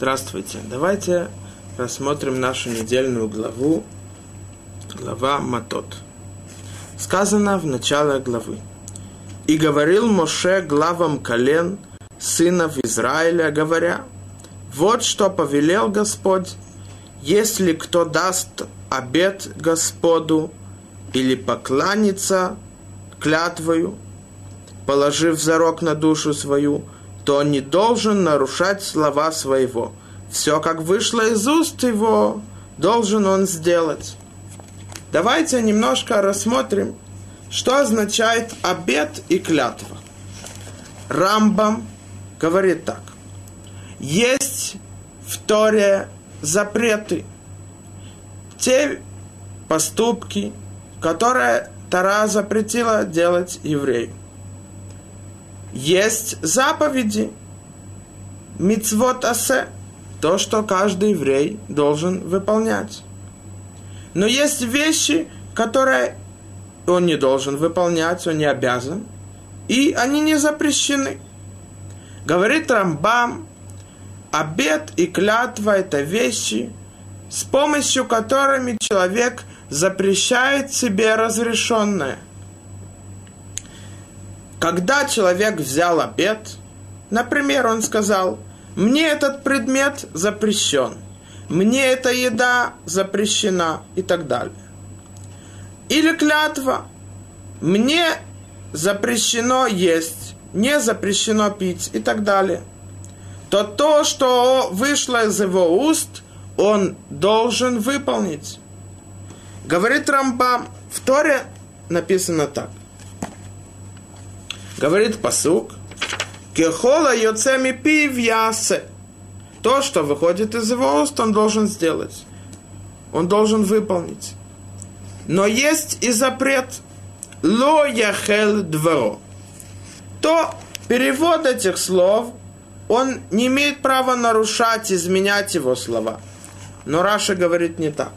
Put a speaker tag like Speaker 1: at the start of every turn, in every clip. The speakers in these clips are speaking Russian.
Speaker 1: Здравствуйте. Давайте рассмотрим нашу недельную главу, глава Матот. Сказано в начале главы. «И говорил Моше главам колен сынов Израиля, говоря, вот что повелел Господь, если кто даст обет Господу или покланится клятвою, положив зарок на душу свою, то не должен нарушать слова своего. Все, как вышло из уст его, должен он сделать. Давайте немножко рассмотрим, что означает обет и клятва. Рамбам говорит так. Есть в Торе запреты. Те поступки, которые Тара запретила делать еврею есть заповеди, мицвот асе, то, что каждый еврей должен выполнять. Но есть вещи, которые он не должен выполнять, он не обязан, и они не запрещены. Говорит Рамбам, обед и клятва – это вещи, с помощью которыми человек запрещает себе разрешенное – когда человек взял обед, например, он сказал, мне этот предмет запрещен, мне эта еда запрещена и так далее. Или клятва, мне запрещено есть, не запрещено пить и так далее. То то, что вышло из его уст, он должен выполнить. Говорит Рамбам, в Торе написано так. Говорит посук, Кехола йоцеми пив ясе. То, что выходит из его уст, он должен сделать. Он должен выполнить. Но есть и запрет. Ло яхел дворо. То перевод этих слов, он не имеет права нарушать, изменять его слова. Но Раши говорит не так.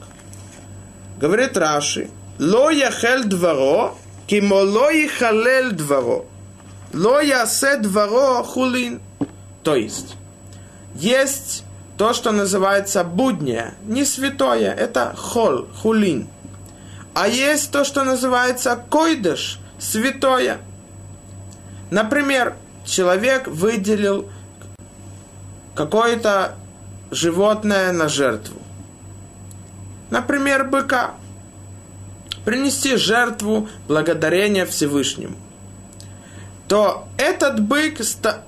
Speaker 1: Говорит Раши, ло яхел дворо, кимо ло халел дворо. Ло ясе дворо хулин. То есть, есть то, что называется буднее, не святое, это хол, хулин. А есть то, что называется койдыш, святое. Например, человек выделил какое-то животное на жертву. Например, быка. Принести жертву благодарения Всевышнему то этот бык ста,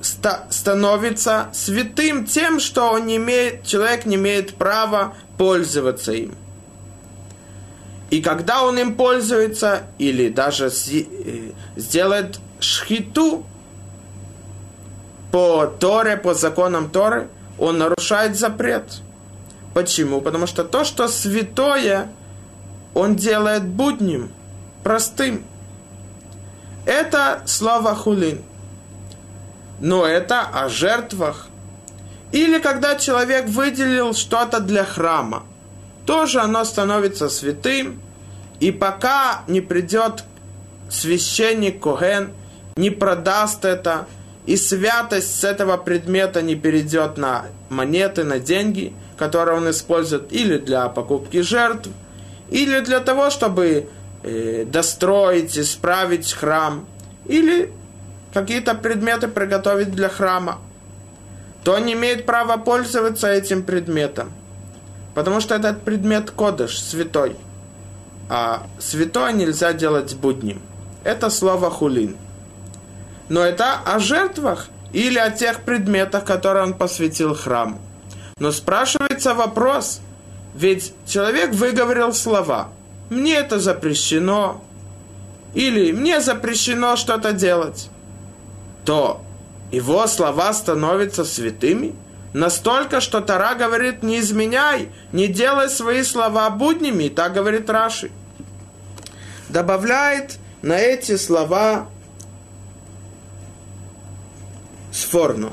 Speaker 1: ста, становится святым тем, что он не имеет, человек не имеет права пользоваться им. И когда он им пользуется, или даже э, сделает шхиту по Торе, по законам Торы, он нарушает запрет. Почему? Потому что то, что святое, он делает будним, простым. Это слово хулин. Но это о жертвах. Или когда человек выделил что-то для храма. Тоже оно становится святым. И пока не придет священник Коген, не продаст это, и святость с этого предмета не перейдет на монеты, на деньги, которые он использует или для покупки жертв, или для того, чтобы э, достроить, исправить храм или какие-то предметы приготовить для храма, то не имеет права пользоваться этим предметом. Потому что этот предмет кодыш, святой. А святой нельзя делать будним. Это слово хулин. Но это о жертвах или о тех предметах, которые он посвятил храму. Но спрашивается вопрос, ведь человек выговорил слова – мне это запрещено, или мне запрещено что-то делать, то его слова становятся святыми настолько, что Тара говорит, не изменяй, не делай свои слова буднями, так говорит Раши. Добавляет на эти слова Сфорну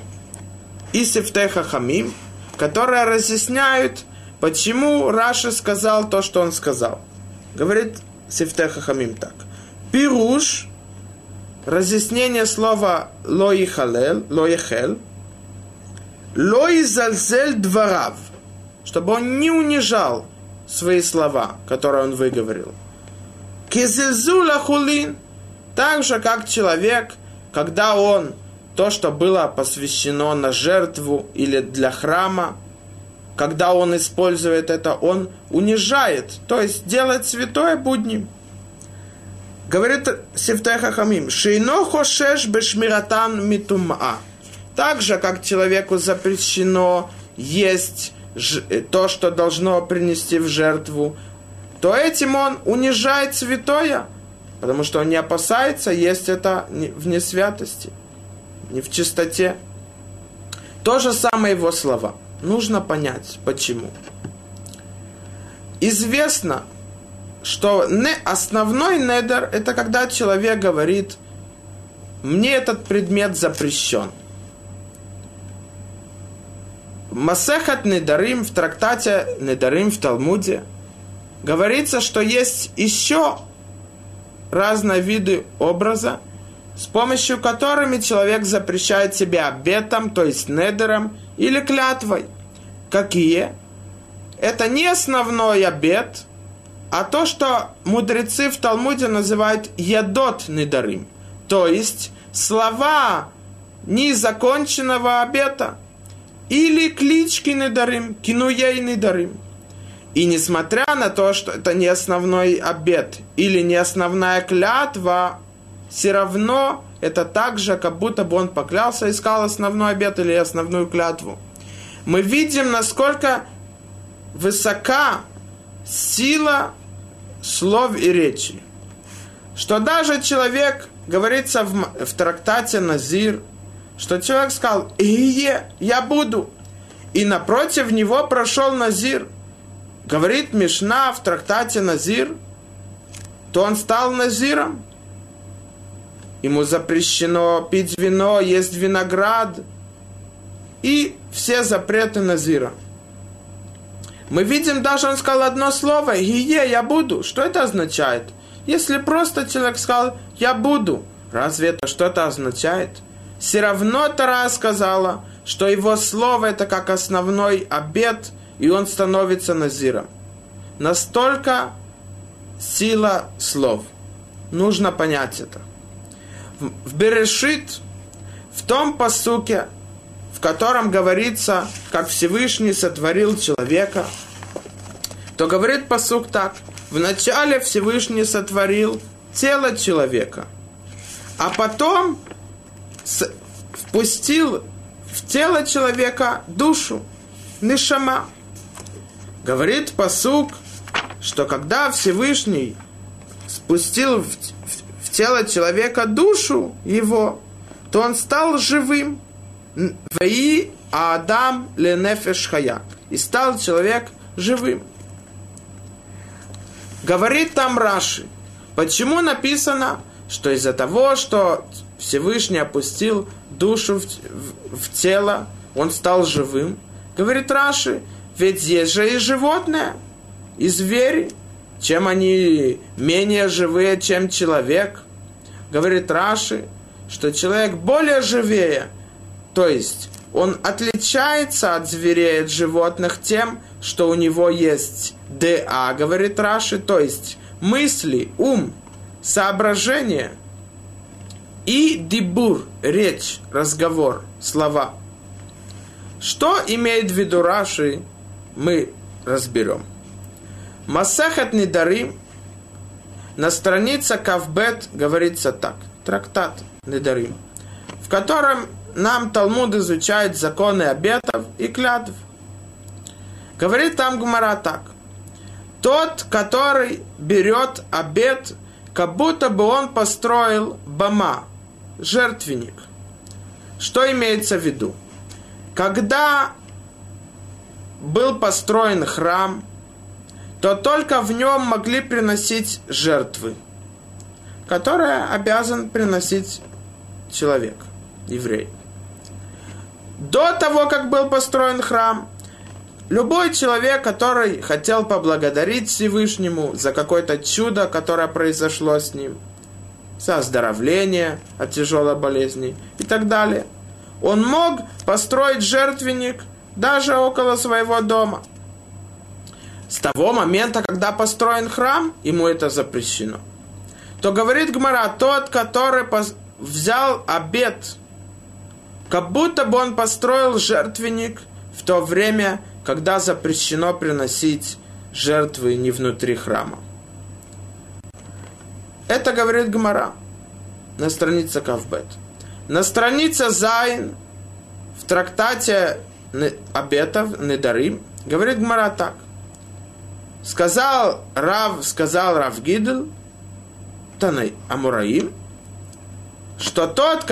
Speaker 1: и Сефтеха Хамим, которые разъясняют, почему Раши сказал то, что он сказал. Говорит Сифтеха Хамим так. Пируш, разъяснение слова лоихалел, лоихел, Лой зальзель дворав, чтобы он не унижал свои слова, которые он выговорил. Кизельзула хулин, так же, как человек, когда он то, что было посвящено на жертву или для храма, когда он использует это, он унижает, то есть делает святое будним. Говорит Сифтеха Хамим, «Шейно хошеш бешмиратан митума». Так же, как человеку запрещено есть то, что должно принести в жертву, то этим он унижает святое, потому что он не опасается есть это в несвятости, не в чистоте. То же самое его слова. Нужно понять, почему. Известно, что не, основной недер – это когда человек говорит, мне этот предмет запрещен. Масехат Недарим в трактате Недарим в Талмуде говорится, что есть еще разные виды образа, с помощью которыми человек запрещает себя обетом, то есть недером или клятвой. Какие? Это не основной обет – а то, что мудрецы в Талмуде называют ядот недарим, то есть слова незаконченного обета, или клички недарим, кинуей недарим. И несмотря на то, что это не основной обет или не основная клятва, все равно это так же, как будто бы он поклялся и сказал основной обет или основную клятву. Мы видим, насколько высока сила слов и речи. Что даже человек, говорится в, в трактате Назир, что человек сказал, «Ие, я буду». И напротив него прошел Назир. Говорит Мишна в трактате Назир, то он стал Назиром. Ему запрещено пить вино, есть виноград и все запреты Назира – мы видим, даже он сказал одно слово, «Гие, я буду». Что это означает? Если просто человек сказал «я буду», разве это что-то означает? Все равно Тара сказала, что его слово это как основной обед, и он становится назиром. Настолько сила слов. Нужно понять это. В Берешит, в том посуке, в котором говорится, как Всевышний сотворил человека, то говорит посук так. Вначале Всевышний сотворил тело человека, а потом впустил в тело человека душу, нишама. Говорит посук, что когда Всевышний спустил в, тело человека душу его, то он стал живым. Ваи Адам ленефеш хая. И стал человек живым. Говорит там Раши, почему написано, что из-за того, что Всевышний опустил душу в, в, в тело, он стал живым. Говорит Раши, ведь есть же и животные, и звери, чем они менее живые, чем человек. Говорит Раши, что человек более живее – то есть он отличается от зверей, от животных тем, что у него есть ДА, говорит Раши, то есть мысли, ум, соображение и дебур, речь, разговор, слова. Что имеет в виду Раши, мы разберем. Масахат Недарим на странице Кавбет говорится так. Трактат Недарим, в котором нам Талмуд изучает законы обетов и клятв. Говорит там Гумара так. Тот, который берет обет, как будто бы он построил бама, жертвенник. Что имеется в виду? Когда был построен храм, то только в нем могли приносить жертвы, которые обязан приносить человек, еврей. До того, как был построен храм, любой человек, который хотел поблагодарить Всевышнему за какое-то чудо, которое произошло с ним, за оздоровление от тяжелой болезни и так далее, он мог построить жертвенник даже около своего дома. С того момента, когда построен храм, ему это запрещено. То говорит Гмара, тот, который взял обед, как будто бы он построил жертвенник в то время, когда запрещено приносить жертвы не внутри храма. Это говорит Гмара на странице Кавбет. На странице Зайн в трактате обетов Недарим говорит Гмара так. Сказал Рав, сказал Рав Гидл, Танай Амураим, что тот,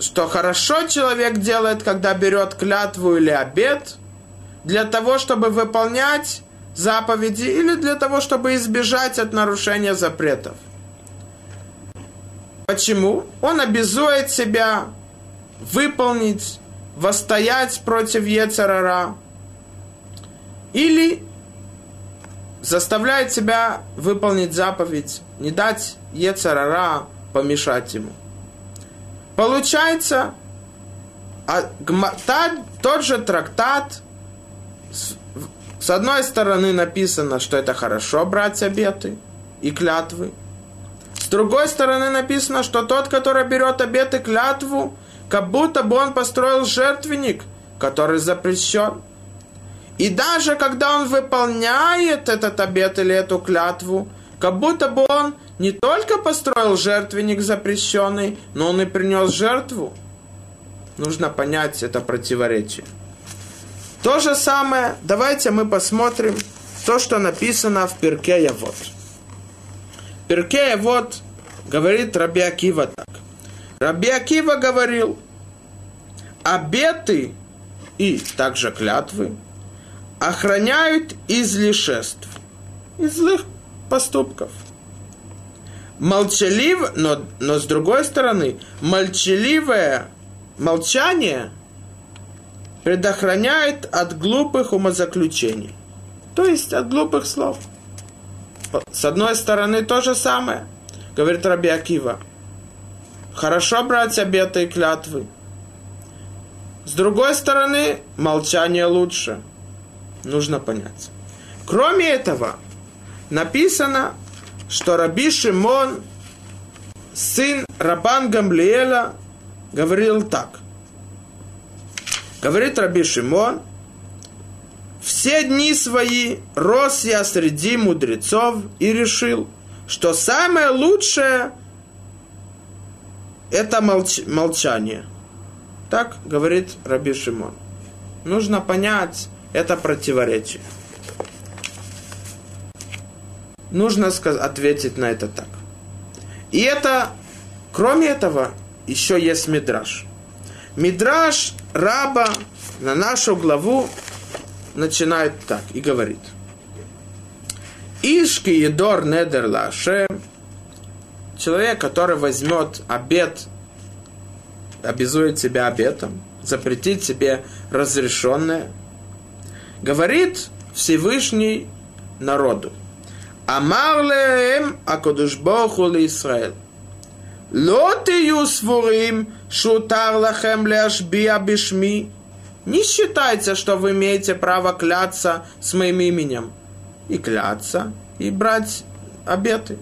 Speaker 1: что хорошо человек делает, когда берет клятву или обед, для того, чтобы выполнять заповеди или для того, чтобы избежать от нарушения запретов. Почему? Он обязует себя выполнить, восстоять против Ецарара или заставляет себя выполнить заповедь, не дать Ецарара помешать ему. Получается, а, тот же трактат, с одной стороны написано, что это хорошо брать обеты и клятвы, с другой стороны написано, что тот, который берет обет и клятву, как будто бы он построил жертвенник, который запрещен. И даже когда он выполняет этот обет или эту клятву, как будто бы он не только построил жертвенник запрещенный, но он и принес жертву. Нужно понять это противоречие. То же самое, давайте мы посмотрим то, что написано в Перке Явот. Перке вот говорит Раби Акива так. Раби Акива говорил, обеты и также клятвы охраняют излишеств, из злых поступков. Молчалив, но, но с другой стороны, молчаливое молчание предохраняет от глупых умозаключений, то есть от глупых слов – с одной стороны, то же самое, говорит Раби Акива. Хорошо брать обеты и клятвы. С другой стороны, молчание лучше. Нужно понять. Кроме этого, написано, что Раби Шимон, сын Рабан Гамлиэля, говорил так. Говорит Раби Шимон – все дни свои рос я среди мудрецов и решил, что самое лучшее это молч молчание. Так говорит Раби Шимон. Нужно понять это противоречие. Нужно ответить на это так. И это, кроме этого, еще есть мидраж. Мидраж раба на нашу главу начинает так и говорит. Ишки едор недер лаше, человек, который возьмет обед, обязует себя обетом, запретит себе разрешенное, говорит Всевышний народу. Амар леем акодушбоху ли Исраэль. לא תהיו סבורים שהותר לכם להשביע בשמי не считайте, что вы имеете право кляться с моим именем. И кляться, и брать обеты.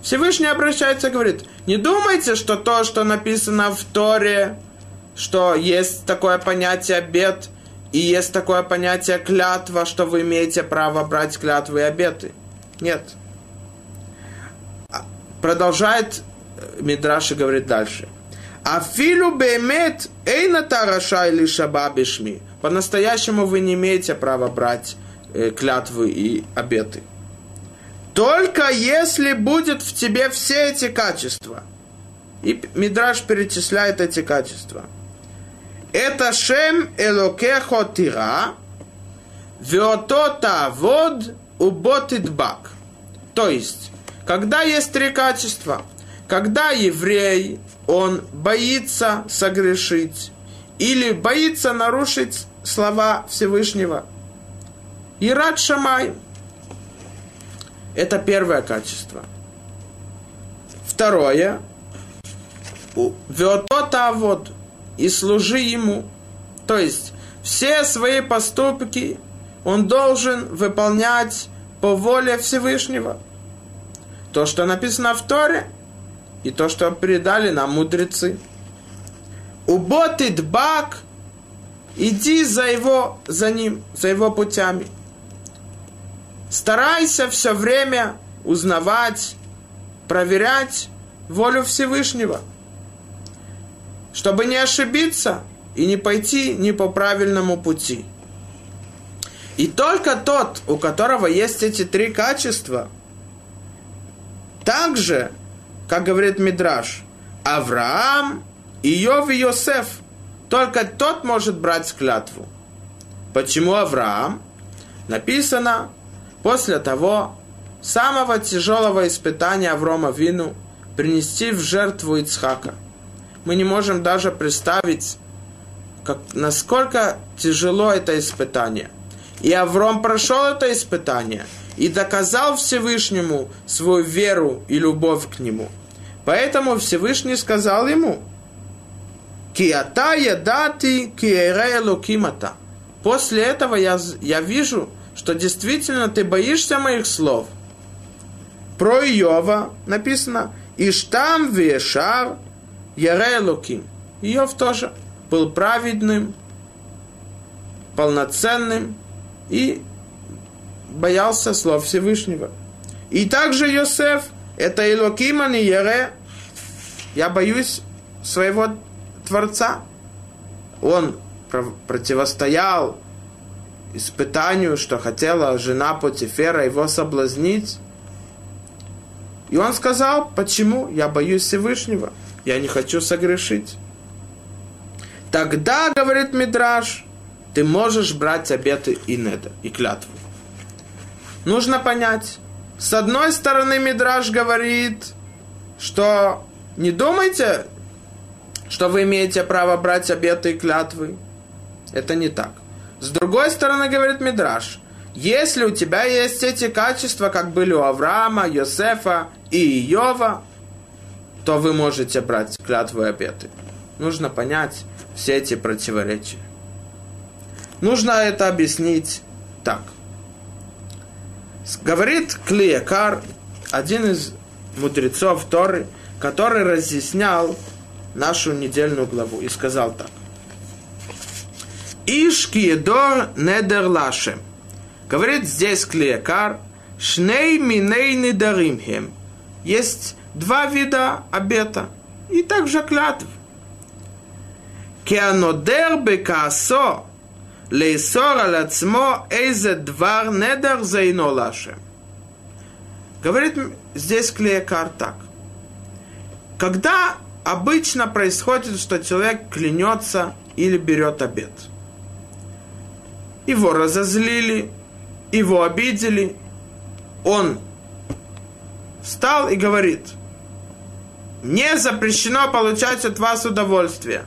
Speaker 1: Всевышний обращается и говорит, не думайте, что то, что написано в Торе, что есть такое понятие обет, и есть такое понятие клятва, что вы имеете право брать клятвы и обеты. Нет. Продолжает Мидраш и говорит дальше – Афилу бемет эйна тараша или шаба бешми. По-настоящему вы не имеете права брать э, клятвы и обеты. Только если будет в тебе все эти качества. И Мидраш перечисляет эти качества. Это шем элокехо тира, веотота вод уботидбак. То есть, когда есть три качества, когда еврей он боится согрешить или боится нарушить слова Всевышнего. Ират Шамай – это первое качество. Второе – Веотота вот и служи ему. То есть все свои поступки он должен выполнять по воле Всевышнего. То, что написано в Торе, и то, что передали нам мудрецы. Уботит бак, иди за его, за ним, за его путями. Старайся все время узнавать, проверять волю Всевышнего, чтобы не ошибиться и не пойти не по правильному пути. И только тот, у которого есть эти три качества, также, как говорит Мидраш, Авраам, Иов и Йосеф, только тот может брать клятву. Почему Авраам? Написано, после того самого тяжелого испытания Аврома Вину принести в жертву Ицхака. Мы не можем даже представить, как, насколько тяжело это испытание – и Авром прошел это испытание и доказал Всевышнему свою веру и любовь к нему. Поэтому Всевышний сказал ему, «Киата ядати киэре лукимата». После этого я, я вижу, что действительно ты боишься моих слов. Про Иова написано, «Иштам вешар яре луким». Иов тоже был праведным, полноценным, и боялся слов Всевышнего. И также Йосеф, это Илокима не Ере, я боюсь своего Творца. Он противостоял испытанию, что хотела жена Потифера его соблазнить. И он сказал, почему я боюсь Всевышнего, я не хочу согрешить. Тогда, говорит Мидраш, ты можешь брать обеты и неда, и клятву. Нужно понять. С одной стороны, Мидраш говорит, что не думайте, что вы имеете право брать обеты и клятвы. Это не так. С другой стороны, говорит Мидраш, если у тебя есть эти качества, как были у Авраама, Йосефа и Иова, то вы можете брать клятвы и обеты. Нужно понять все эти противоречия. Нужно это объяснить так. Говорит Клиекар, один из мудрецов Торы, который разъяснял нашу недельную главу и сказал так. Ишкиедор недер лашем. Говорит здесь Клиекар, шней миней недаримхем. Есть два вида обета и также клятв. Кеанодер бекаасо Лейсор аль-ацмо эйзе двар недер зайно лаше. Говорит здесь Клеекар так. Когда обычно происходит, что человек клянется или берет обед. Его разозлили, его обидели, он встал и говорит, мне запрещено получать от вас удовольствие.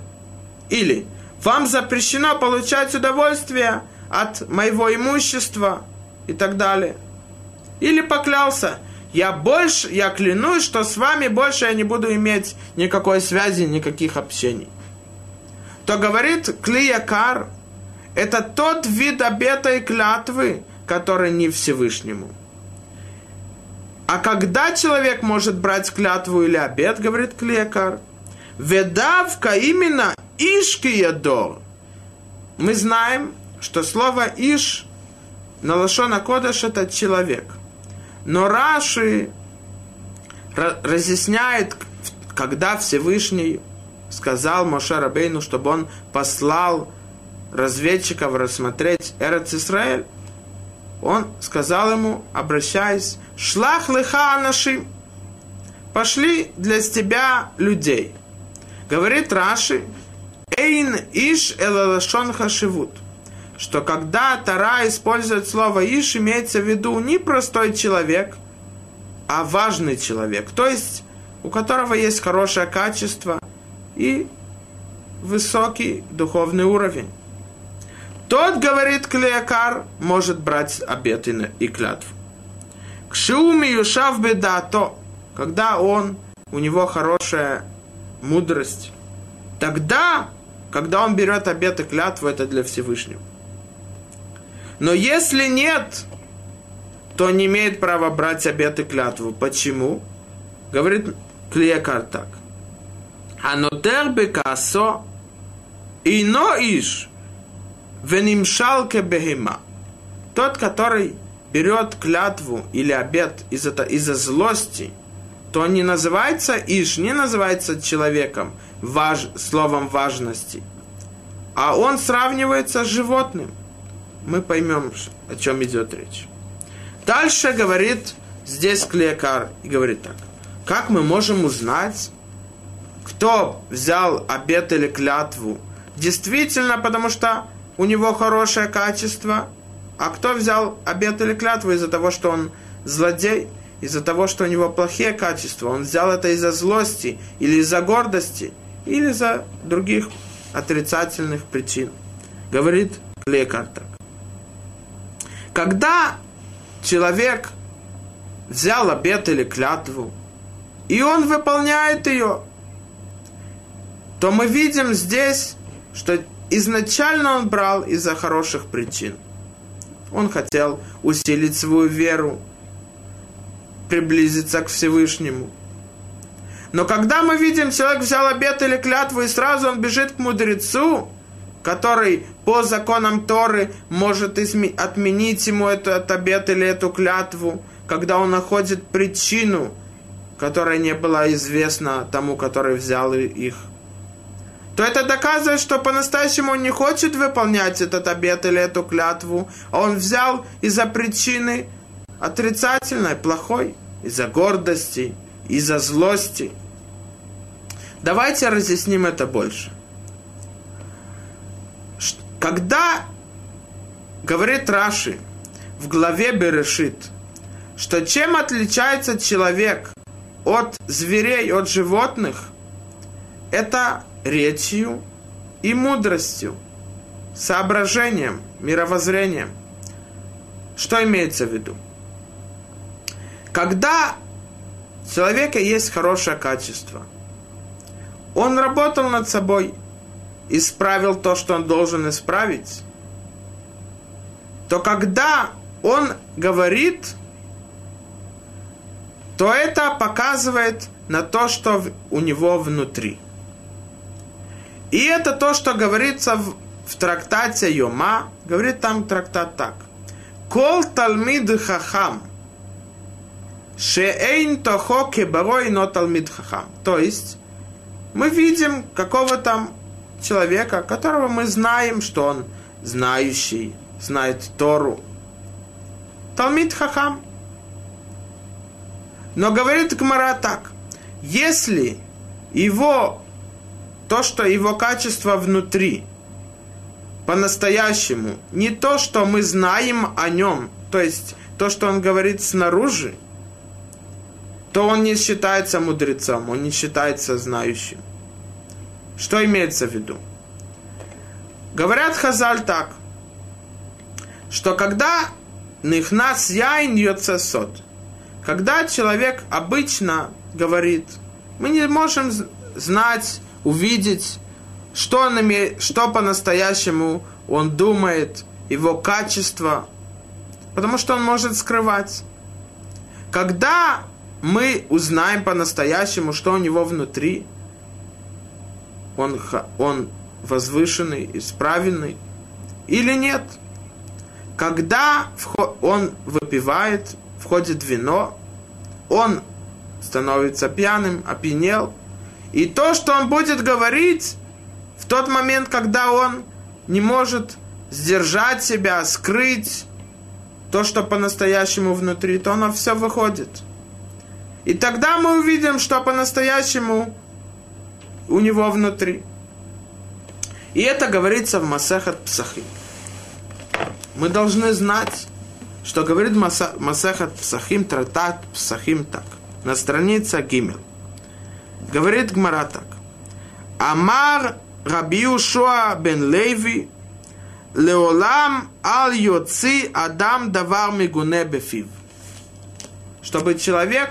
Speaker 1: Или вам запрещено получать удовольствие от моего имущества и так далее. Или поклялся, я больше, я клянусь, что с вами больше я не буду иметь никакой связи, никаких общений. То говорит Клиякар, это тот вид обета и клятвы, который не Всевышнему. А когда человек может брать клятву или обет, говорит Клиякар, ведавка именно Ишкиядор. Мы знаем, что слово Иш на Лашона Кодыш это человек. Но Раши разъясняет, когда Всевышний сказал Моше Рабейну, чтобы он послал разведчиков рассмотреть Эрец Исраэль, он сказал ему, обращаясь, «Шлах лыха анашим» «Пошли для тебя людей». Говорит Раши, Эйн иш элалашон хашивут. Что когда Тара использует слово иш, имеется в виду не простой человек, а важный человек. То есть, у которого есть хорошее качество и высокий духовный уровень. Тот, говорит Клеякар, может брать обет и клятву. Кшиуми юшав бедато, когда он, у него хорошая мудрость, тогда когда он берет обет и клятву, это для Всевышнего. Но если нет, то не имеет права брать обет и клятву. Почему? Говорит Клиекар так. Анотер бекасо ино иш венимшалке бехема. Тот, который берет клятву или обет из-за из злости, то не называется иш, не называется человеком важ, словом важности, а он сравнивается с животным. Мы поймем, о чем идет речь. Дальше говорит здесь Клеекар и говорит так. Как мы можем узнать, кто взял обет или клятву? Действительно, потому что у него хорошее качество – а кто взял обет или клятву из-за того, что он злодей, из-за того, что у него плохие качества? Он взял это из-за злости, или из-за гордости, или из-за других отрицательных причин. Говорит так. Когда человек взял обет или клятву, и он выполняет ее, то мы видим здесь, что изначально он брал из-за хороших причин – он хотел усилить свою веру, приблизиться к Всевышнему. Но когда мы видим, человек взял обет или клятву, и сразу он бежит к мудрецу, который по законам Торы может отменить ему этот обет или эту клятву, когда он находит причину, которая не была известна тому, который взял их то это доказывает, что по-настоящему он не хочет выполнять этот обет или эту клятву, а он взял из-за причины отрицательной, плохой, из-за гордости, из-за злости. Давайте разъясним это больше. Когда говорит Раши в главе Берешит, что чем отличается человек от зверей, от животных, это речью и мудростью, соображением, мировоззрением. Что имеется в виду? Когда у человека есть хорошее качество, он работал над собой, исправил то, что он должен исправить, то когда он говорит, то это показывает на то, что у него внутри – и это то, что говорится в, в трактате Йома, говорит там трактат так. Кол талмид хахам, шеэйн тохо кебарой но талмид хахам. То есть, мы видим какого-то человека, которого мы знаем, что он знающий, знает Тору. Талмид хахам. Но говорит Гмара так, если его то, что его качество внутри, по-настоящему, не то, что мы знаем о нем, то есть то, что он говорит снаружи, то он не считается мудрецом, он не считается знающим. Что имеется в виду? Говорят Хазаль так, что когда нихнас яин сот, когда человек обычно говорит, мы не можем знать увидеть, что, он име, что по-настоящему он думает, его качество, потому что он может скрывать. Когда мы узнаем по-настоящему, что у него внутри, он, он возвышенный, исправленный или нет. Когда он выпивает, входит вино, он становится пьяным, опьянел – и то, что он будет говорить в тот момент, когда он не может сдержать себя, скрыть то, что по-настоящему внутри, то оно все выходит. И тогда мы увидим, что по-настоящему у него внутри. И это говорится в Масехат Псахим. Мы должны знать, что говорит Масехат Псахим, Тратат Псахим так. На странице Гимел. Говорит Гмара так. Амар Раби Ушуа бен Леви Леолам ал йоци адам давар мигуне бефив. Чтобы человек,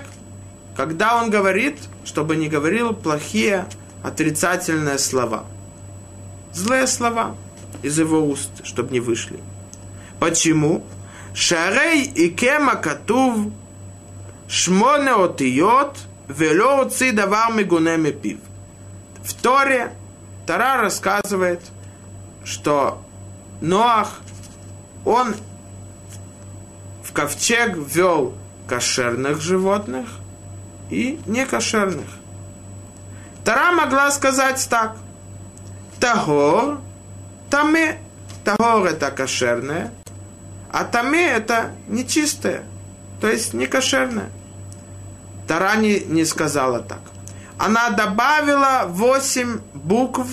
Speaker 1: когда он говорит, чтобы не говорил плохие, отрицательные слова. злые слова из его уст, чтобы не вышли. Почему? Шарей и кема катув шмоне отиот вело отцы давар мигуне пив. В Торе Тара рассказывает, что Ноах, он в ковчег ввел кошерных животных и некошерных. Тара могла сказать так. Тагор, таме. Тагор это кошерное, а таме это нечистое, то есть не Тара не, не сказала так. Она добавила восемь букв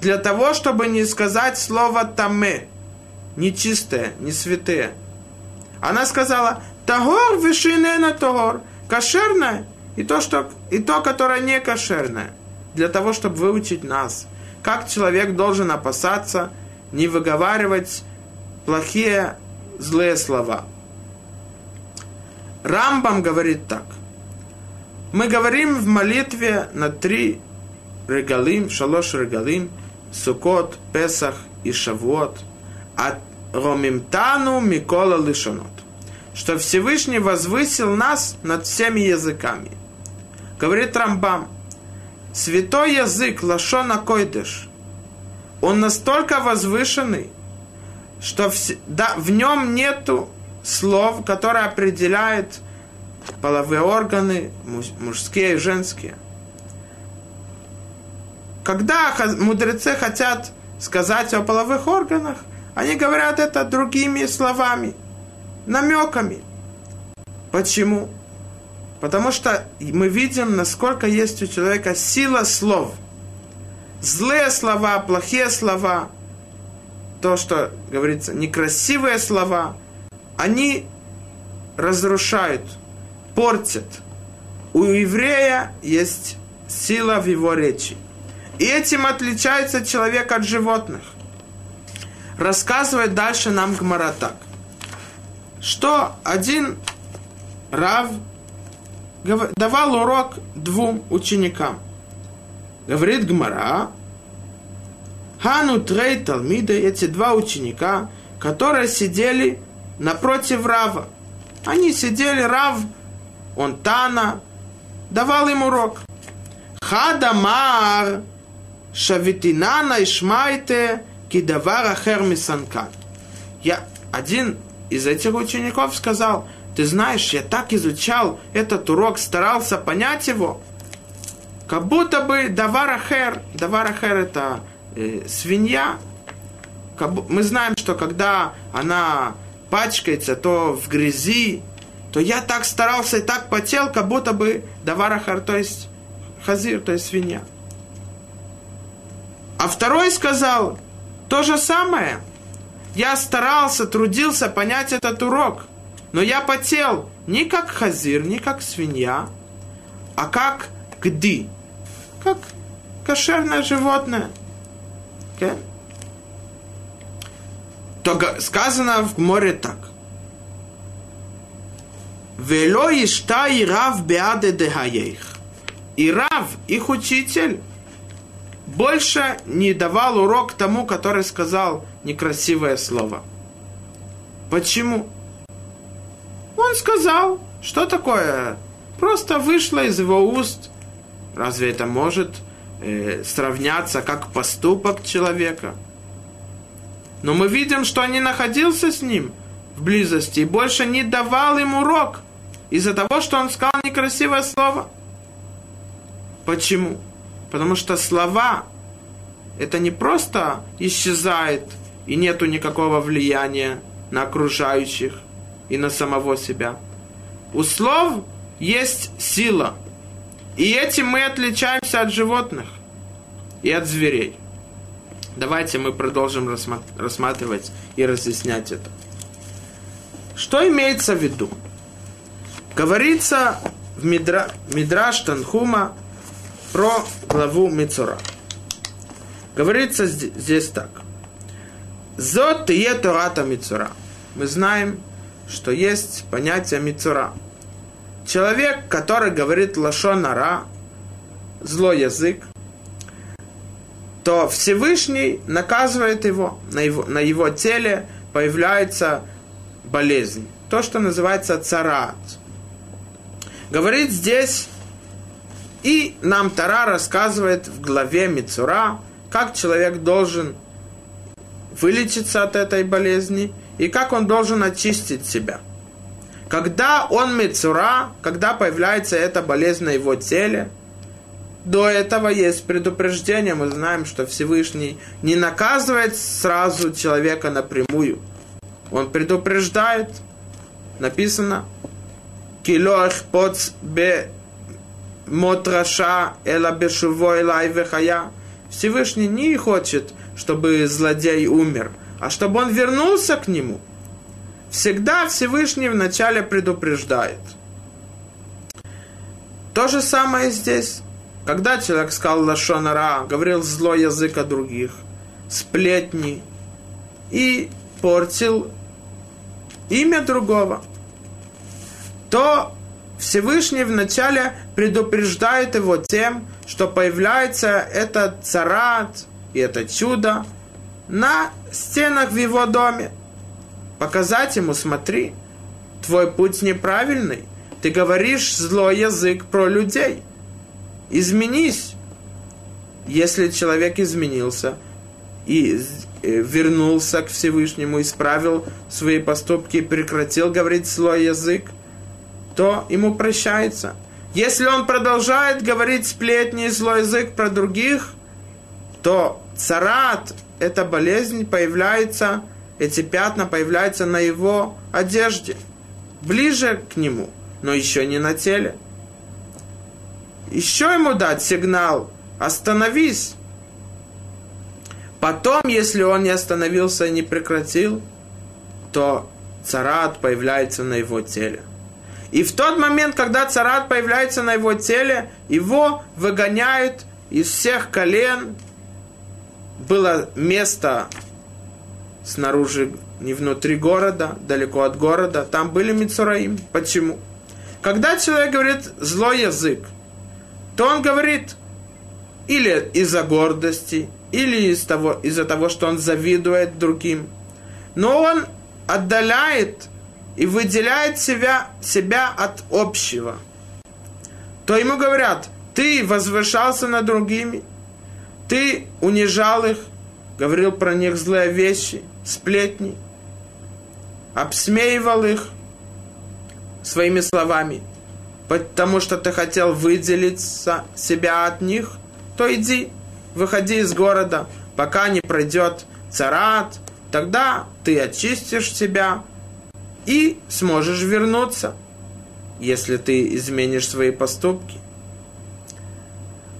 Speaker 1: для того, чтобы не сказать слово таме, нечистое, не святое. Она сказала, тагор вишинена тагор, кошерное и то, что, и то, которое не кошерное, для того, чтобы выучить нас – как человек должен опасаться не выговаривать плохие, злые слова. Рамбам говорит так. Мы говорим в молитве на три регалим, шалош регалим, Сукот, Песах и Шавуот, от Ромимтану Микола Лишонот, что Всевышний возвысил нас над всеми языками. Говорит Рамбам, Святой язык Лашона Койдыш, он настолько возвышенный, что в, да, в нем нету слов, которые определяют половые органы, мужские и женские. Когда мудрецы хотят сказать о половых органах, они говорят это другими словами, намеками. Почему? Потому что мы видим, насколько есть у человека сила слов. Злые слова, плохие слова, то, что говорится, некрасивые слова, они разрушают, портят. У еврея есть сила в его речи. И этим отличается человек от животных. Рассказывает дальше нам Гмара так, что один Рав давал урок двум ученикам. Говорит Гмара, Хану Трей Талмида, эти два ученика, которые сидели напротив Рава. Они сидели, Рав, он Тана, давал им урок. Хадамар Шавитинана Ишмайте Кидавара Хермисанкан. Я один из этих учеников сказал, ты знаешь, я так изучал этот урок, старался понять его. Как будто бы даварахер, даварахер это э, свинья. Как, мы знаем, что когда она пачкается, то в грязи, то я так старался и так потел, как будто бы даварахер, то есть хазир, то есть свинья. А второй сказал то же самое. Я старался, трудился понять этот урок – но я потел не как хазир, не как свинья, а как гди, как кошерное животное. Okay? То сказано в море так. Вело ишта и рав беаде дехаех. И рав, их учитель, больше не давал урок тому, который сказал некрасивое слово. Почему? Он сказал, что такое? Просто вышло из его уст. Разве это может э, сравняться как поступок человека? Но мы видим, что он не находился с ним в близости и больше не давал ему урок из-за того, что он сказал некрасивое слово. Почему? Потому что слова это не просто исчезает и нету никакого влияния на окружающих и на самого себя. У слов есть сила. И этим мы отличаемся от животных и от зверей. Давайте мы продолжим рассматривать и разъяснять это. Что имеется в виду? Говорится в Мидра, Мидраш Танхума про главу Мицура. Говорится здесь так. Зот тие Тората Мицура. Мы знаем, что есть понятие мицура. Человек, который говорит лашонара, злой язык, то Всевышний наказывает его, на его, на его теле появляется болезнь. То, что называется царат. Говорит здесь, и нам Тара рассказывает в главе Мицура, как человек должен вылечиться от этой болезни и как он должен очистить себя. Когда он Мицура, когда появляется эта болезнь на его теле, до этого есть предупреждение. Мы знаем, что Всевышний не наказывает сразу человека напрямую. Он предупреждает. Написано, Килох поц бе мотраша эла бешуво элай вехая. Всевышний не хочет, чтобы злодей умер, а чтобы он вернулся к нему. Всегда Всевышний вначале предупреждает. То же самое здесь. Когда человек сказал лашонара, говорил злой язык о других, сплетни и портил имя другого, то Всевышний вначале предупреждает его тем, что появляется этот царат и это чудо на стенах в его доме. Показать ему, смотри, твой путь неправильный. Ты говоришь злой язык про людей – изменись. Если человек изменился и э, вернулся к Всевышнему, исправил свои поступки, прекратил говорить злой язык, то ему прощается. Если он продолжает говорить сплетни и злой язык про других, то царат, эта болезнь появляется, эти пятна появляются на его одежде, ближе к нему, но еще не на теле еще ему дать сигнал, остановись. Потом, если он не остановился и не прекратил, то царат появляется на его теле. И в тот момент, когда царат появляется на его теле, его выгоняют из всех колен. Было место снаружи, не внутри города, далеко от города. Там были Мицураим. Почему? Когда человек говорит злой язык, то он говорит, или из-за гордости, или из того, из-за того, что он завидует другим. Но он отдаляет и выделяет себя, себя от общего. То ему говорят, ты возвышался над другими, ты унижал их, говорил про них злые вещи, сплетни, обсмеивал их своими словами – потому что ты хотел выделить себя от них, то иди, выходи из города, пока не пройдет царат, тогда ты очистишь себя и сможешь вернуться, если ты изменишь свои поступки.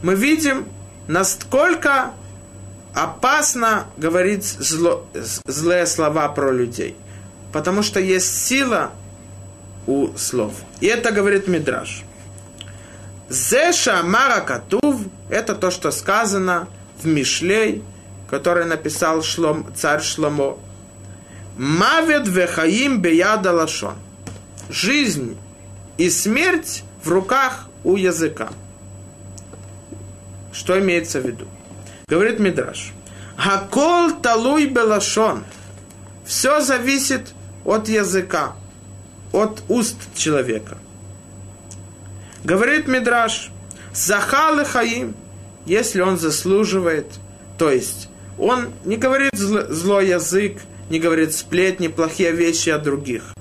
Speaker 1: Мы видим, насколько опасно говорить зло, злые слова про людей, потому что есть сила у слов. И это говорит Мидраш. Зеша Мара Катув – это то, что сказано в Мишлей, который написал Шлом, царь Шломо. Мавед вехаим беяда лашон. Жизнь и смерть в руках у языка. Что имеется в виду? Говорит Мидраш. Хакол талуй белашон. Все зависит от языка от уст человека. Говорит Мидраш, Захал и Хаим, если он заслуживает, то есть он не говорит зло, злой язык, не говорит сплетни, плохие вещи о других,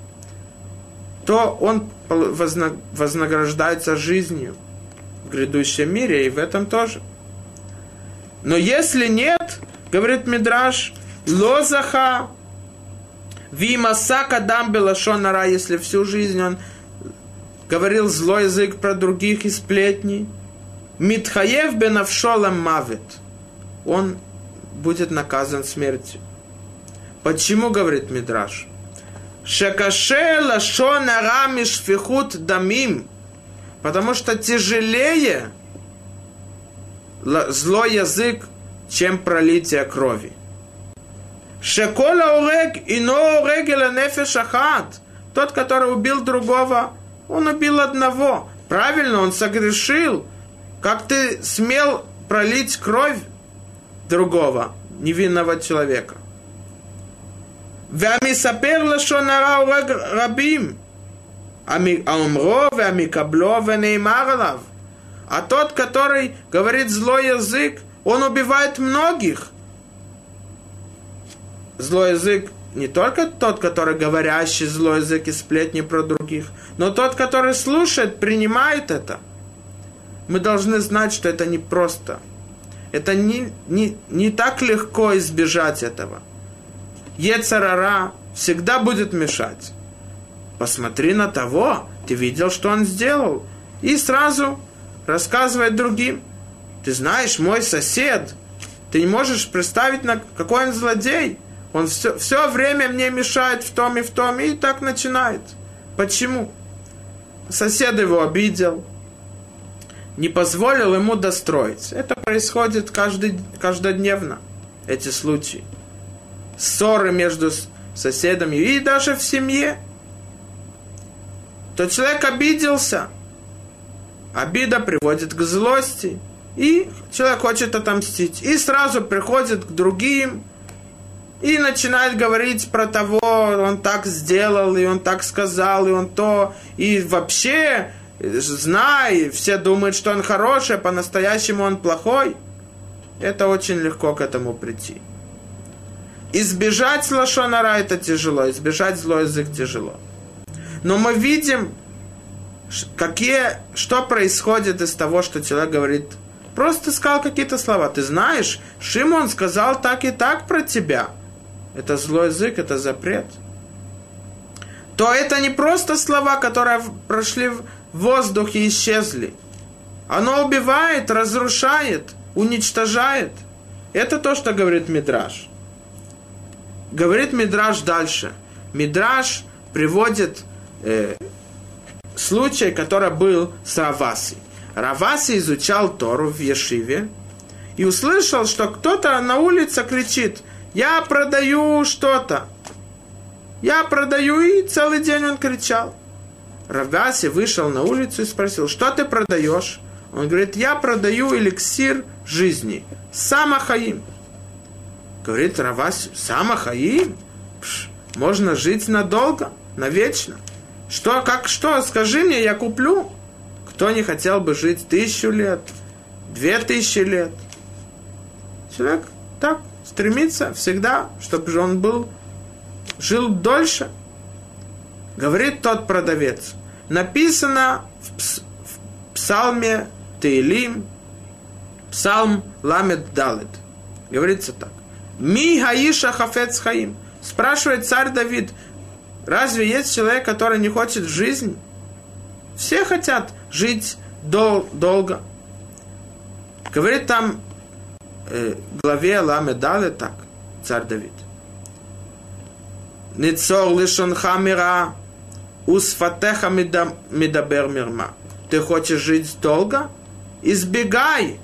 Speaker 1: то он вознаграждается жизнью в грядущем мире и в этом тоже. Но если нет, говорит Мидраш, лозаха Вимасака дам белашонара, если всю жизнь он говорил злой язык про других и сплетни. Митхаев бенавшолам мавит. Он будет наказан смертью. Почему, говорит Мидраш? Шекаше лашон арамиш фихут дамим. Потому что тяжелее злой язык, чем пролитие крови. Шекола урег и но урегела нефеш ахат. Тот, который убил другого, он убил одного. Правильно, он согрешил. Как ты смел пролить кровь другого, невинного человека. והמספר לשון הרע הורג רבים. האומרו והמקבלו ונאמר עליו. А тот, который говорит злой язык, он убивает многих. Злой язык не только тот, который говорящий злой язык и сплетни про других, но тот, который слушает, принимает это. Мы должны знать, что это не просто. Это не, не, не так легко избежать этого. Ецарара всегда будет мешать. Посмотри на того, ты видел, что он сделал. И сразу рассказывает другим. Ты знаешь, мой сосед, ты не можешь представить, на какой он злодей. Он все, все время мне мешает в том и в том, и так начинает. Почему? Сосед его обидел, не позволил ему достроить. Это происходит каждый, каждодневно, эти случаи. Ссоры между соседами и даже в семье. То человек обиделся. Обида приводит к злости. И человек хочет отомстить. И сразу приходит к другим, и начинает говорить про того, он так сделал, и он так сказал, и он то, и вообще, знай, все думают, что он хороший, а по-настоящему он плохой. Это очень легко к этому прийти. Избежать лошонара это тяжело, избежать злой язык тяжело. Но мы видим, какие, что происходит из того, что человек говорит, просто сказал какие-то слова. Ты знаешь, Шимон сказал так и так про тебя – это злой язык, это запрет, то это не просто слова, которые прошли в воздух и исчезли. Оно убивает, разрушает, уничтожает. Это то, что говорит Мидраш. Говорит Мидраш дальше. Мидраш приводит э, случай, который был с Раваси. Раваси изучал Тору в Ешиве и услышал, что кто-то на улице кричит – я продаю что-то. Я продаю, и целый день он кричал. Раваси вышел на улицу и спросил, что ты продаешь? Он говорит, я продаю эликсир жизни. Самахаим. Говорит Раваси, Самахаим? Можно жить надолго, навечно. Что, как, что, скажи мне, я куплю. Кто не хотел бы жить тысячу лет, две тысячи лет? Человек так стремится всегда, чтобы он был, жил дольше. Говорит тот продавец. Написано в, пс, в псалме Тейлим, псалм Ламед Далет. Говорится так. Ми хаиша хафец хаим. Спрашивает царь Давид, разве есть человек, который не хочет жизнь? Все хотят жить дол- долго. Говорит там э, главе Ламе Дале так, царь Давид. Ницор лишон хамира, усфатеха медабер мирма. Ты хочешь жить долго? Избегай,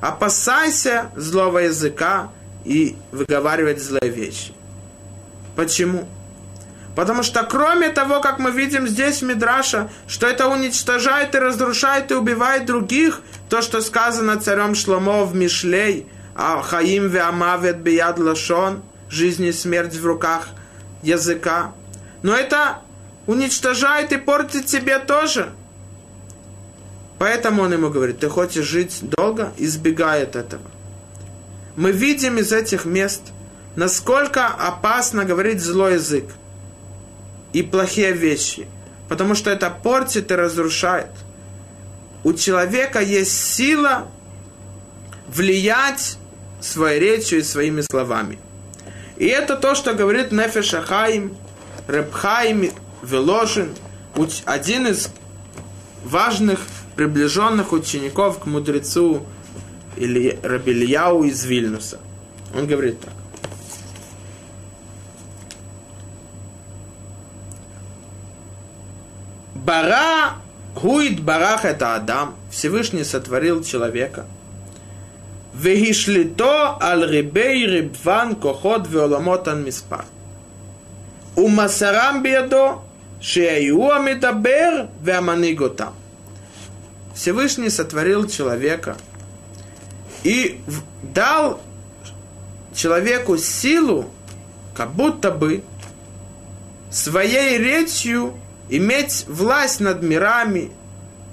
Speaker 1: опасайся злого языка и выговаривать злые вещи. Почему? Потому что кроме того, как мы видим здесь в Мидраша, что это уничтожает и разрушает и убивает других, то, что сказано царем Шломо в Мишлей, а Хаим веамавет бияд лашон, жизнь и смерть в руках языка. Но это уничтожает и портит себе тоже. Поэтому он ему говорит, ты хочешь жить долго, избегает этого. Мы видим из этих мест, насколько опасно говорить злой язык – и плохие вещи, потому что это портит и разрушает. У человека есть сила влиять своей речью и своими словами. И это то, что говорит Нефеш Ахаим, Репхаим Велошин, один из важных приближенных учеников к мудрецу или Рабильяу из Вильнюса. Он говорит так. Бара гуит барах это Адам. Всевышний сотворил человека. Вегишлито аль рибей рибван кохот веоламотан миспар. Умасарам бедо шею медабер веаманиготам. Всевышний сотворил человека – и дал, человеку силу, как будто бы своей речью иметь власть над мирами,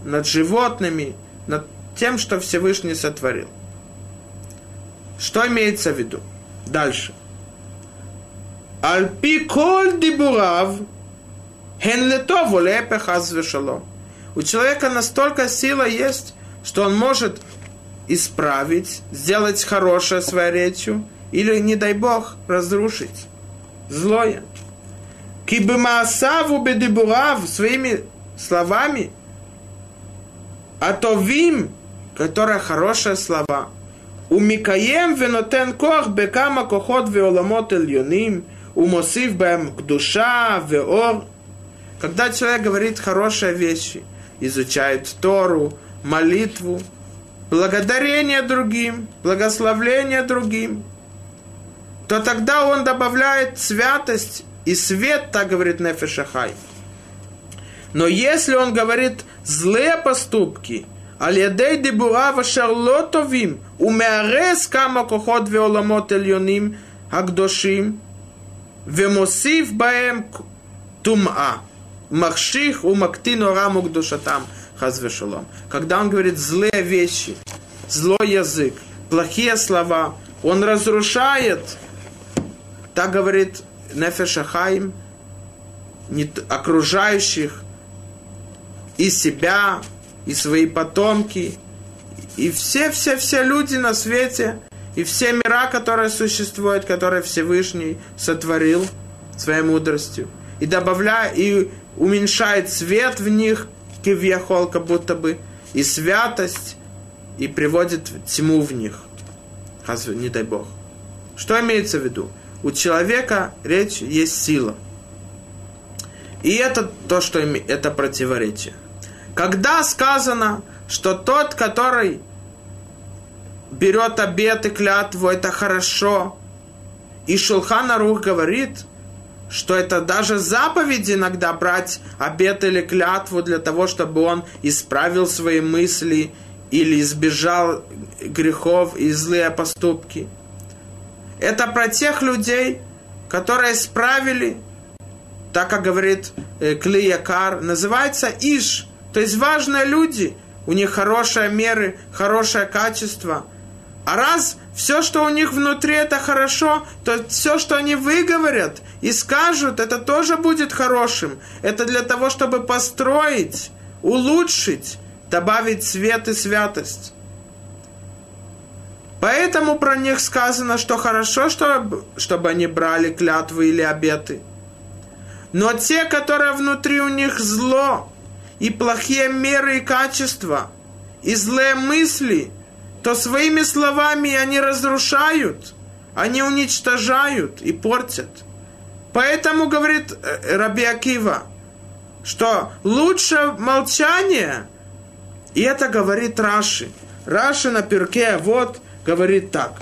Speaker 1: над животными, над тем, что Всевышний сотворил. Что имеется в виду? Дальше. Альпи коль дибурав хен летову лепехаз вешалом. У человека настолько сила есть, что он может исправить, сделать хорошее своей речью, или, не дай Бог, разрушить злое. Кибемаасаву бедибурав своими словами, а то вим, которая хорошая слова. У Микаем венотен кох бекама кохот веоламот эльоним, у мосив бэм душа веор. Когда человек говорит хорошие вещи, изучает Тору, молитву, благодарение другим, благословление другим, то тогда он добавляет святость и свет, так говорит Нефешахай. Но если он говорит злые поступки, алядей дебуа вашарлотовим, умеарес кама кохот веоламот эльоним, агдошим, вемосив баем тума, махших умактино раму кдушатам – Хазвешалом. Когда он говорит злые вещи, злой язык, плохие слова, он разрушает. Так говорит Нефешахайм, окружающих и себя, и свои потомки, и все-все-все люди на свете, и все мира, которые существуют, которые Всевышний сотворил своей мудростью. И добавляя, и уменьшает свет в них, кивьяхол, как будто бы, и святость, и приводит тьму в них. Не дай Бог. Что имеется в виду? У человека речь есть сила. И это то, что это противоречие. Когда сказано, что тот, который берет обет и клятву, это хорошо, и Шулхана Рух говорит, что это даже заповедь иногда брать обет или клятву для того, чтобы он исправил свои мысли или избежал грехов и злые поступки. Это про тех людей, которые исправили, так как говорит э, Клиякар, называется Иш – то есть важные люди, у них хорошие меры, хорошее качество. А раз все, что у них внутри, это хорошо, то все, что они выговорят и скажут, это тоже будет хорошим. Это для того, чтобы построить, улучшить, добавить свет и святость. Поэтому про них сказано, что хорошо, чтобы, чтобы они брали клятвы или обеты. Но те, которые внутри у них зло, и плохие меры и качества, и злые мысли, то своими словами они разрушают, они уничтожают и портят. Поэтому говорит э, Раби Акива, что лучше молчание, и это говорит Раши. Раши на перке вот говорит так,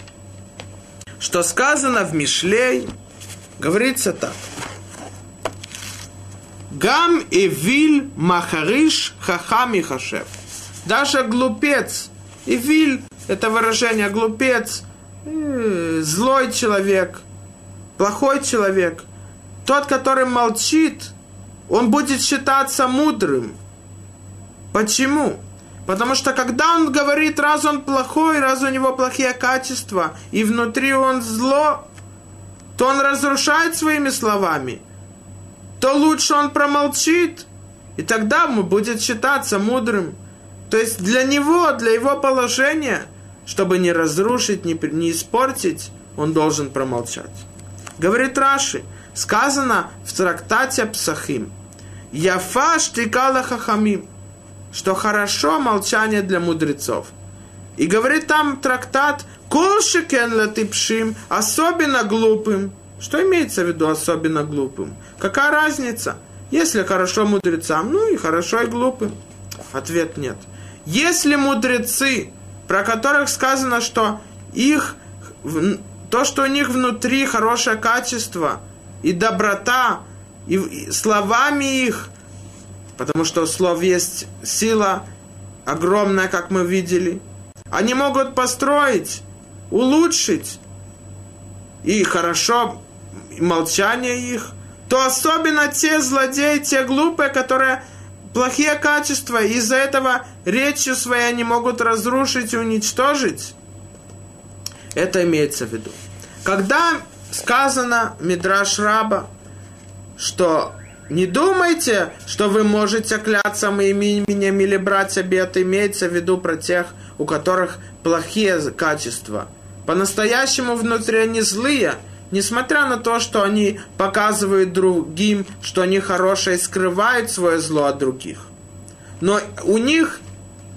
Speaker 1: что сказано в Мишлей, говорится так – Гам и виль махариш хахами хашев. Даже глупец. И виль, это выражение глупец, э, злой человек, плохой человек. Тот, который молчит, он будет считаться мудрым. Почему? Потому что когда он говорит, раз он плохой, раз у него плохие качества, и внутри он зло, то он разрушает своими словами – то лучше он промолчит, и тогда ему будет считаться мудрым. То есть для него, для его положения, чтобы не разрушить, не, не испортить, он должен промолчать. Говорит Раши, сказано в трактате Псахим, Яфаш тикала хахамим, что хорошо молчание для мудрецов. И говорит там трактат, Колшикен латипшим, особенно глупым. Что имеется в виду особенно глупым? Какая разница? Если хорошо мудрецам, ну и хорошо и глупым. Ответ нет. Если мудрецы, про которых сказано, что их, то, что у них внутри хорошее качество и доброта, и словами их, потому что слов есть сила огромная, как мы видели, они могут построить, улучшить, и хорошо молчание их, то особенно те злодеи, те глупые, которые плохие качества, из-за этого речью своей они могут разрушить и уничтожить. Это имеется в виду. Когда сказано Мидраш Раба, что не думайте, что вы можете кляться моим именем или брать обет, имеется в виду про тех, у которых плохие качества. По-настоящему внутри они злые, несмотря на то, что они показывают другим, что они хорошие, скрывают свое зло от других. Но у них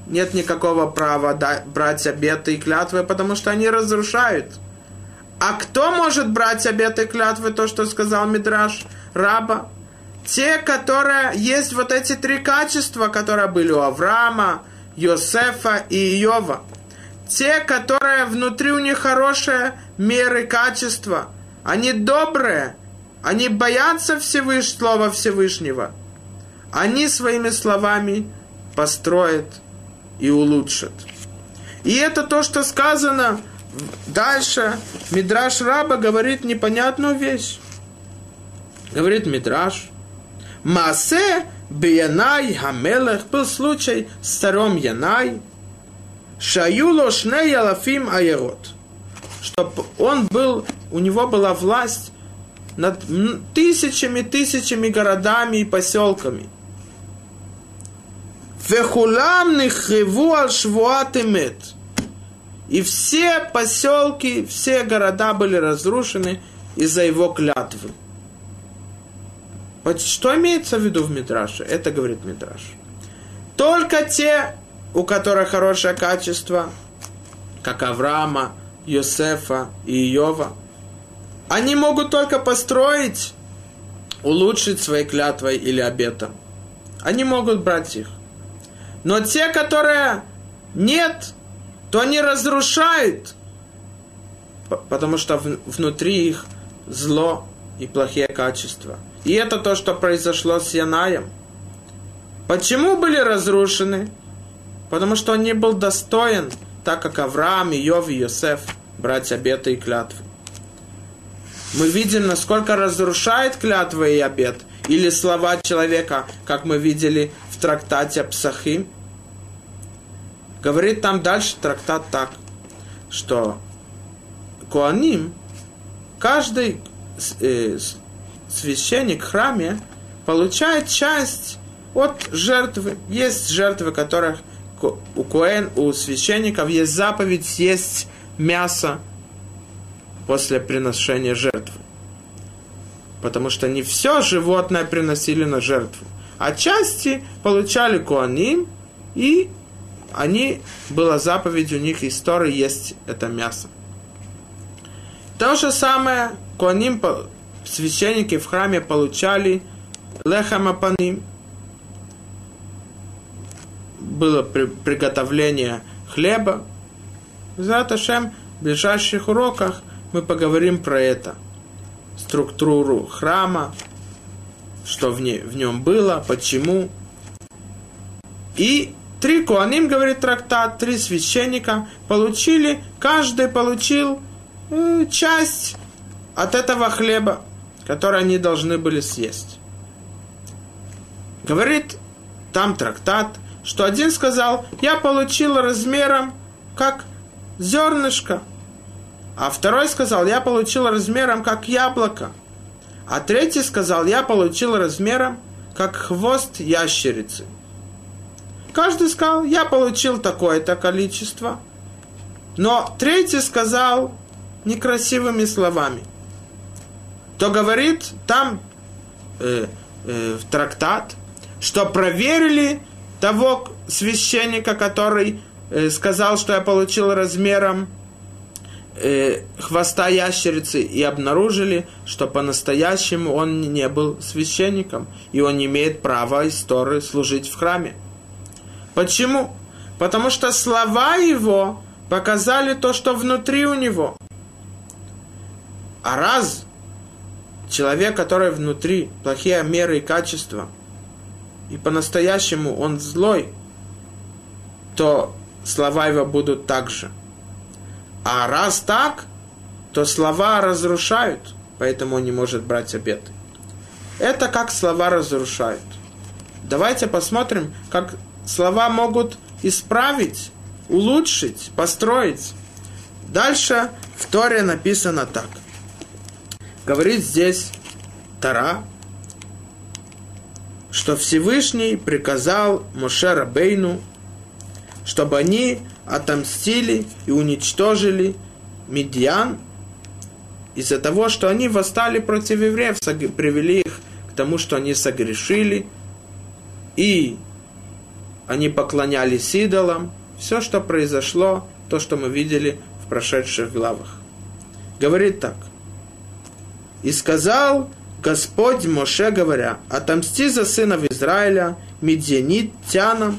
Speaker 1: нет никакого права брать обеты и клятвы, потому что они разрушают. А кто может брать обеты и клятвы, то, что сказал Мидраш, раба? Те, которые есть вот эти три качества, которые были у Авраама, Йосефа и Иова. Те, которые внутри у них хорошие меры качества. Они добрые. Они боятся Всевыш... Слова Всевышнего. Они своими словами построят и улучшат. И это то, что сказано дальше. Мидраш Раба говорит непонятную вещь. Говорит Мидраш. Масе Биянай Хамелех был случай с царем Янай. Шаюло Шне Ялафим Аерот. Что он был, у него была власть над тысячами, тысячами городами и поселками. Вехулам нихриву аль. И все поселки, все города были разрушены из-за его клятвы. Что имеется в виду в Мидраше? Это говорит Мидраш. Только те, у которых хорошее качество, как Авраама, Йосефа и Иова, они могут только построить, улучшить своей клятвой или обетом. Они могут брать их. Но те, которые нет, то они разрушают, потому что внутри их зло и плохие качества. И это то, что произошло с Янаем. Почему были разрушены? Потому что он не был достоин, так как Авраам, Иов и Йосеф, братья обеты и клятвы. Мы видим, насколько разрушает клятва и обет, или слова человека, как мы видели в трактате Псахим. Говорит там дальше трактат так, что Куаним, каждый э, священник в храме получает часть от жертвы. Есть жертвы, которых у Коэн, у священников есть заповедь съесть мясо после приношения жертвы. Потому что не все животное приносили на жертву. А части получали куаним, и они, была заповедь у них истории есть это мясо. То же самое куаним священники в храме получали лехамапаним. Было при, приготовление хлеба. За Ташем в ближайших уроках мы поговорим про это. Структуру храма, что в, не, в нем было, почему. И три куаним, говорит трактат, три священника получили, каждый получил э, часть от этого хлеба который они должны были съесть. Говорит там трактат, что один сказал, я получил размером как зернышко, а второй сказал, я получил размером как яблоко, а третий сказал, я получил размером как хвост ящерицы. Каждый сказал, я получил такое-то количество, но третий сказал некрасивыми словами – то говорит там э, э, в трактат, что проверили того священника, который э, сказал, что я получил размером э, хвоста ящерицы, и обнаружили, что по-настоящему он не был священником, и он не имеет права истории служить в храме. Почему? Потому что слова его показали то, что внутри у него. А раз человек, который внутри плохие меры и качества, и по-настоящему он злой, то слова его будут так же. А раз так, то слова разрушают, поэтому он не может брать обеты. Это как слова разрушают. Давайте посмотрим, как слова могут исправить, улучшить, построить. Дальше в Торе написано так. Говорит здесь Тара, что Всевышний приказал Моше Рабейну, чтобы они отомстили и уничтожили Медиан из-за того, что они восстали против евреев, привели их к тому, что они согрешили, и они поклонялись идолам. Все, что произошло, то, что мы видели в прошедших главах. Говорит так. «И сказал Господь Моше, говоря, отомсти за сынов Израиля, медианитянам,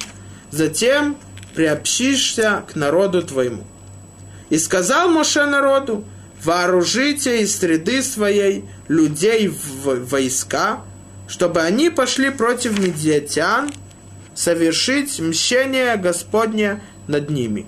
Speaker 1: затем приобщишься к народу твоему. И сказал Моше народу, вооружите из среды своей людей в войска, чтобы они пошли против медиатян, совершить мщение Господне над ними.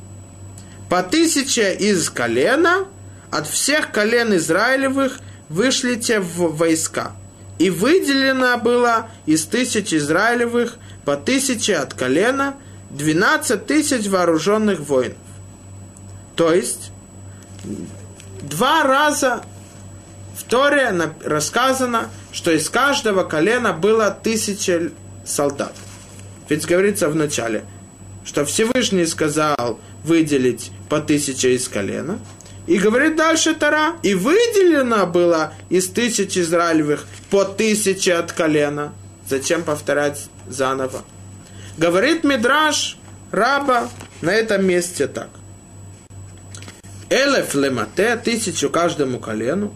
Speaker 1: По тысяче из колена, от всех колен Израилевых, вышлите в войска. И выделено было из тысяч Израилевых по тысяче от колена 12 тысяч вооруженных воинов. То есть, два раза в Торе рассказано, что из каждого колена было тысяча солдат. Ведь говорится в начале, что Всевышний сказал выделить по тысяче из колена – и говорит дальше Тара, и выделено было из тысяч Израилевых по тысяче от колена. Зачем повторять заново? Говорит Мидраш раба на этом месте так. Элеф лемате, тысячу каждому колену.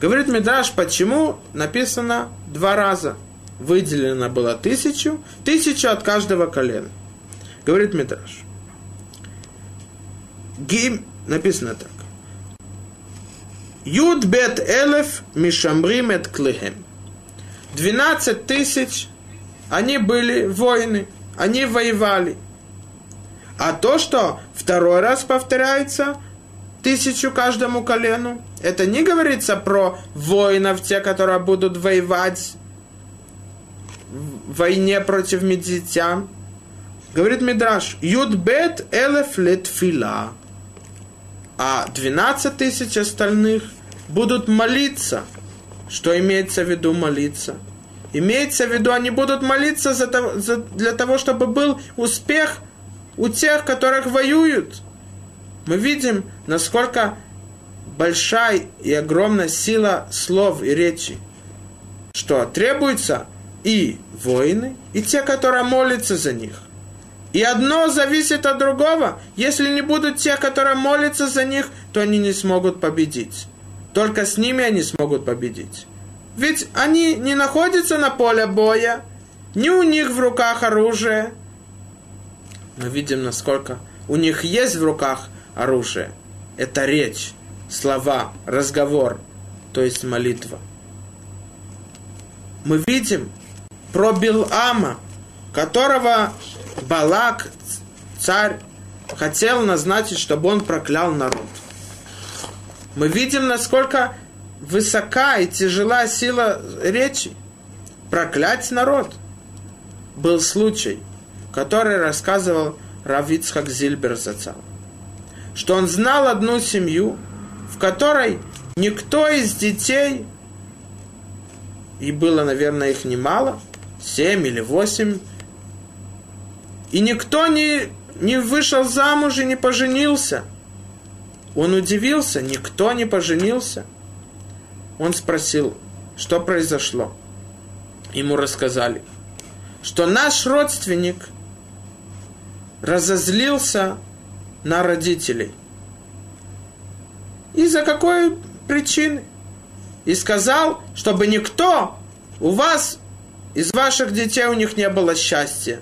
Speaker 1: Говорит Мидраш, почему написано два раза. Выделено было тысячу, тысячу от каждого колена. Говорит Мидраш. Гим, написано так. Юд бет элеф мишамрим эт клехем. 12 тысяч, они были воины, они воевали. А то, что второй раз повторяется, тысячу каждому колену, это не говорится про воинов, те, которые будут воевать в войне против медитян. Говорит Мидраш, Юдбет элеф летфила а 12 тысяч остальных будут молиться. Что имеется в виду молиться? Имеется в виду, они будут молиться за, за, для того, чтобы был успех у тех, которых воюют. Мы видим, насколько большая и огромная сила слов и речи, что требуется и воины, и те, которые молятся за них. И одно зависит от другого. Если не будут те, которые молятся за них, то они не смогут победить. Только с ними они смогут победить. Ведь они не находятся на поле боя, ни у них в руках оружие. Мы видим, насколько у них есть в руках оружие. Это речь, слова, разговор, то есть молитва. Мы видим про Билама, которого Балак, царь, хотел назначить, чтобы он проклял народ. Мы видим, насколько высока и тяжела сила речи. Проклять народ. Был случай, который рассказывал Равицхак Зильбер Зацал, что он знал одну семью, в которой никто из детей, и было, наверное, их немало, семь или восемь и никто не, не вышел замуж и не поженился. Он удивился, никто не поженился. Он спросил, что произошло. Ему рассказали, что наш родственник разозлился на родителей. Из-за какой причины? И сказал, чтобы никто у вас, из ваших детей у них не было счастья.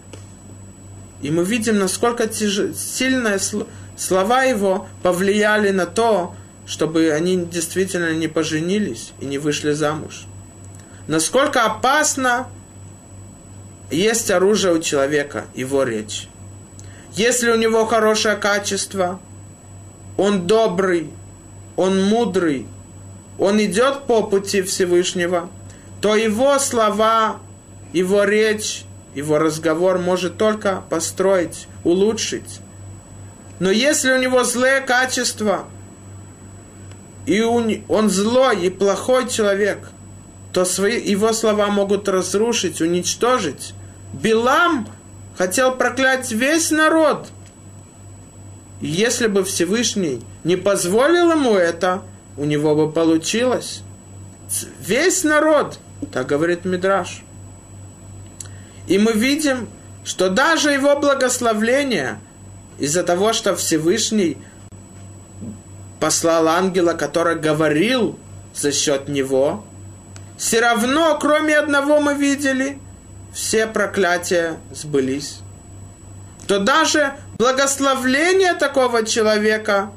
Speaker 1: И мы видим, насколько тяж... сильные слова его повлияли на то, чтобы они действительно не поженились и не вышли замуж. Насколько опасно есть оружие у человека, его речь. Если у него хорошее качество, он добрый, он мудрый, он идет по пути Всевышнего, то его слова, его речь, его разговор может только построить, улучшить. Но если у него злые качества, и он злой и плохой человек, то свои, его слова могут разрушить, уничтожить. Билам хотел проклять весь народ. И если бы Всевышний не позволил ему это, у него бы получилось. Весь народ, так говорит Мидраш. И мы видим, что даже его благословление, из-за того, что Всевышний послал ангела, который говорил за счет него, все равно, кроме одного мы видели, все проклятия сбылись. То даже благословление такого человека,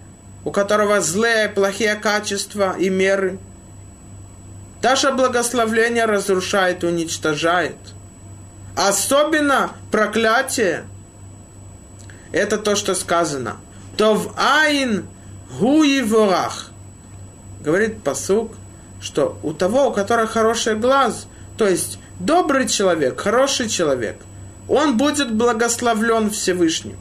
Speaker 1: у которого злые, плохие качества и меры, даже благословление разрушает, уничтожает. Особенно проклятие, это то, что сказано. То в айн гуи ворах. Говорит посук, что у того, у которого хороший глаз, то есть добрый человек, хороший человек, он будет благословлен Всевышним.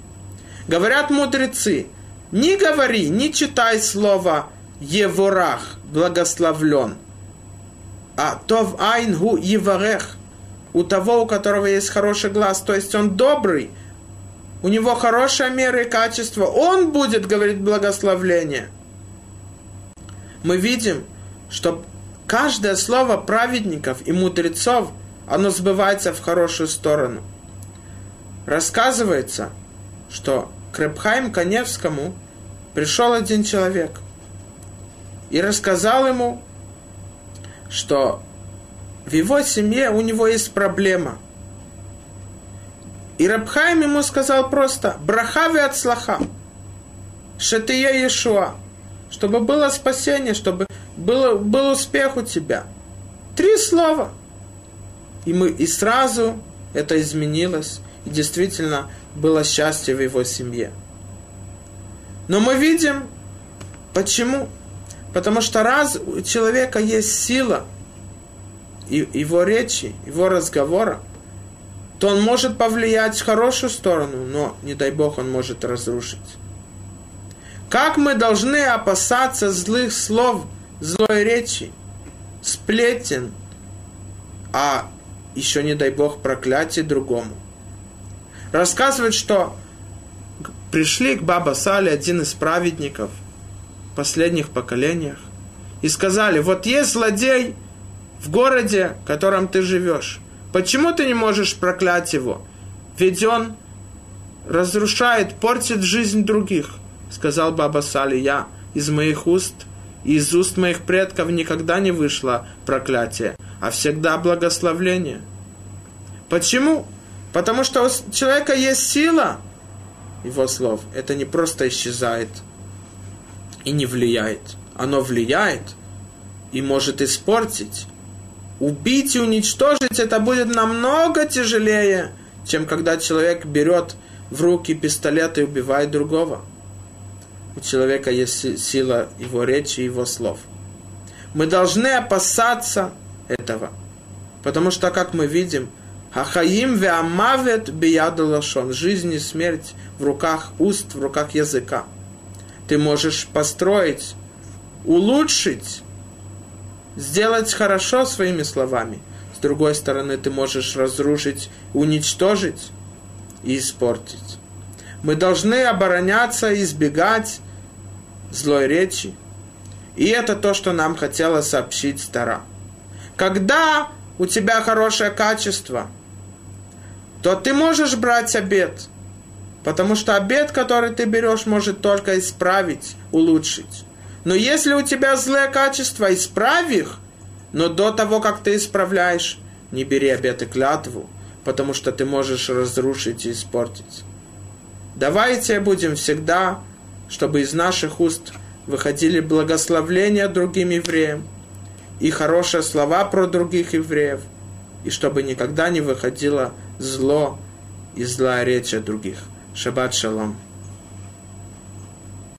Speaker 1: Говорят мудрецы, не говори, не читай слово Еворах, благословлен, а тов айнгу еварех, у того, у которого есть хороший глаз, то есть он добрый, у него хорошая мера и качество, он будет говорить благословление. Мы видим, что каждое слово праведников и мудрецов, оно сбывается в хорошую сторону. Рассказывается, что к Репхайм Каневскому пришел один человек и рассказал ему, что в его семье у него есть проблема. И Рабхайм ему сказал просто «Брахави от слаха, шатия Иешуа» чтобы было спасение, чтобы было, был успех у тебя. Три слова. И, мы, и сразу это изменилось, и действительно было счастье в его семье. Но мы видим, почему? Потому что раз у человека есть сила, и его речи, его разговора, то он может повлиять в хорошую сторону, но, не дай Бог, он может разрушить. Как мы должны опасаться злых слов, злой речи, сплетен, а еще, не дай Бог, проклятие другому. Рассказывает, что пришли к Баба Сале один из праведников последних поколениях и сказали, вот есть злодей в городе, в котором ты живешь. Почему ты не можешь проклять его? Ведь он разрушает, портит жизнь других – сказал Баба Сали, я из моих уст и из уст моих предков никогда не вышло проклятие, а всегда благословление. Почему? Потому что у человека есть сила его слов. Это не просто исчезает и не влияет. Оно влияет и может испортить. Убить и уничтожить это будет намного тяжелее, чем когда человек берет в руки пистолет и убивает другого у человека есть сила его речи, его слов. Мы должны опасаться этого. Потому что, как мы видим, Хахаим веамавет биядалашон. Жизнь и смерть в руках уст, в руках языка. Ты можешь построить, улучшить, сделать хорошо своими словами. С другой стороны, ты можешь разрушить, уничтожить и испортить. Мы должны обороняться, избегать злой речи. И это то, что нам хотела сообщить Стара. Когда у тебя хорошее качество, то ты можешь брать обед. Потому что обед, который ты берешь, может только исправить, улучшить. Но если у тебя злые качества, исправь их, но до того, как ты исправляешь, не бери обед и клятву, потому что ты можешь разрушить и испортить. Давайте будем всегда чтобы из наших уст выходили благословления другим евреям и хорошие слова про других евреев, и чтобы никогда не выходило зло и злая речь о других. Шаббат шалом.